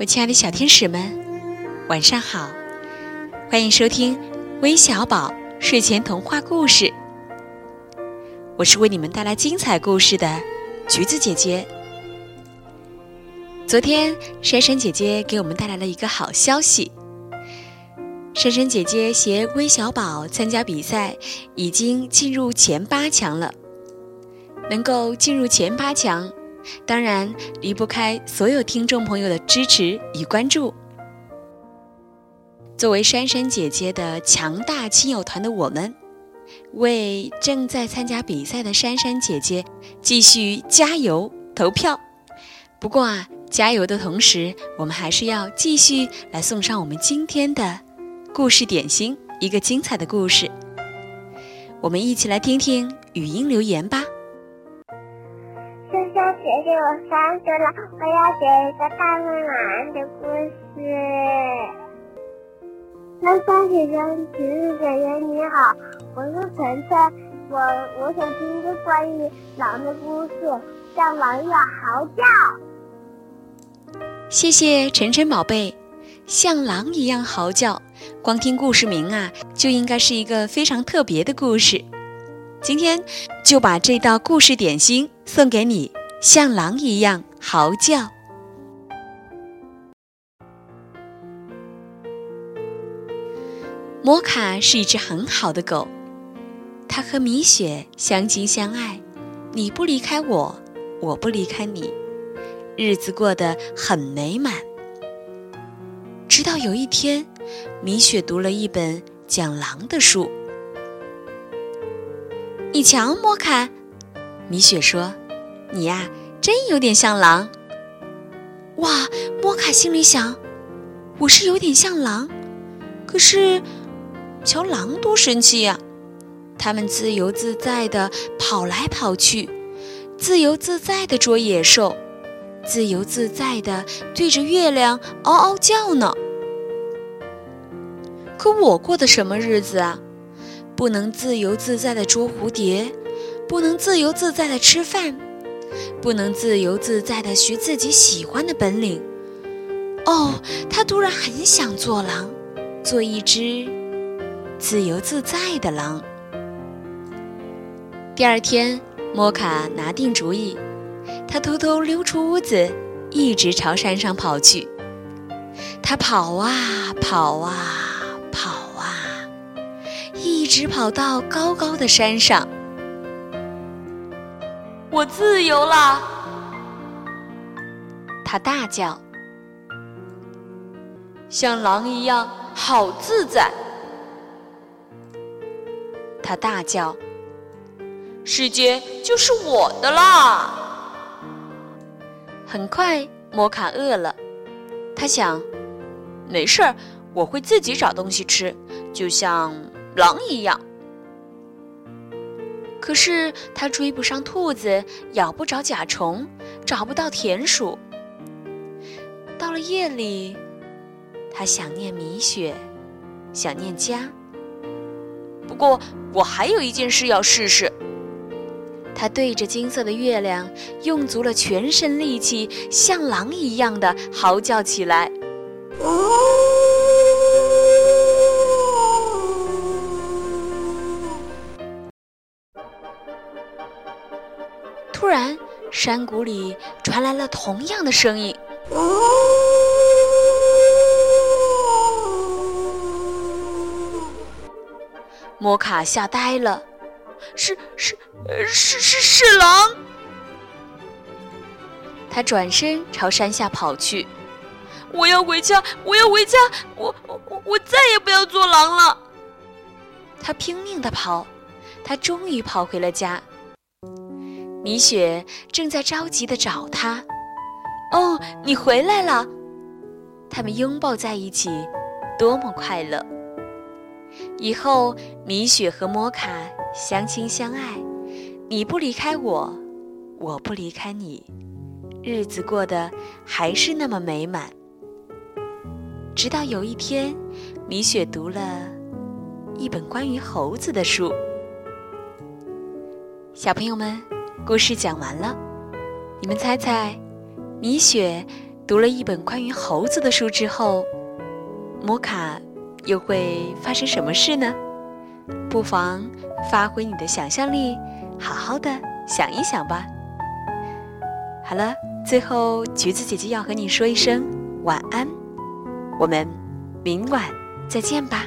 我亲爱的小天使们，晚上好！欢迎收听微小宝睡前童话故事。我是为你们带来精彩故事的橘子姐姐。昨天，珊珊姐姐给我们带来了一个好消息。珊珊姐姐携微小宝参加比赛，已经进入前八强了。能够进入前八强。当然离不开所有听众朋友的支持与关注。作为珊珊姐姐的强大亲友团的我们，为正在参加比赛的珊珊姐姐继续加油投票。不过啊，加油的同时，我们还是要继续来送上我们今天的故事点心，一个精彩的故事。我们一起来听听语音留言吧。姐姐，我三岁了，我要写一个大灰狼的故事。三三姐姐，橘子姐姐你好，我是晨晨，我我想听一个关于狼的故事，像狼一样嚎叫。谢谢晨晨宝贝，像狼一样嚎叫，光听故事名啊，就应该是一个非常特别的故事。今天就把这道故事点心送给你。像狼一样嚎叫。摩卡是一只很好的狗，它和米雪相亲相爱，你不离开我，我不离开你，日子过得很美满。直到有一天，米雪读了一本讲狼的书。你瞧，摩卡，米雪说。你呀，真有点像狼。哇，摩卡心里想，我是有点像狼，可是，瞧狼多神气呀！它们自由自在地跑来跑去，自由自在地捉野兽，自由自在地对着月亮嗷嗷叫呢。可我过的什么日子啊？不能自由自在地捉蝴蝶，不能自由自在地吃饭。不能自由自在地学自己喜欢的本领。哦，他突然很想做狼，做一只自由自在的狼。第二天，摩卡拿定主意，他偷偷溜出屋子，一直朝山上跑去。他跑啊跑啊跑啊，一直跑到高高的山上。我自由了！他大叫，像狼一样好自在。他大叫，世界就是我的啦！很快，摩卡饿了，他想，没事儿，我会自己找东西吃，就像狼一样。可是他追不上兔子，咬不着甲虫，找不到田鼠。到了夜里，他想念米雪，想念家。不过我还有一件事要试试。他对着金色的月亮，用足了全身力气，像狼一样的嚎叫起来。山谷里传来了同样的声音。摩卡吓呆了，是是是是是狼！他转身朝山下跑去。我要回家，我要回家，我我我再也不要做狼了！他拼命的跑，他终于跑回了家。米雪正在着急地找他。哦，你回来了！他们拥抱在一起，多么快乐！以后米雪和摩卡相亲相爱，你不离开我，我不离开你，日子过得还是那么美满。直到有一天，米雪读了一本关于猴子的书。小朋友们。故事讲完了，你们猜猜，米雪读了一本关于猴子的书之后，摩卡又会发生什么事呢？不妨发挥你的想象力，好好的想一想吧。好了，最后橘子姐姐要和你说一声晚安，我们明晚再见吧。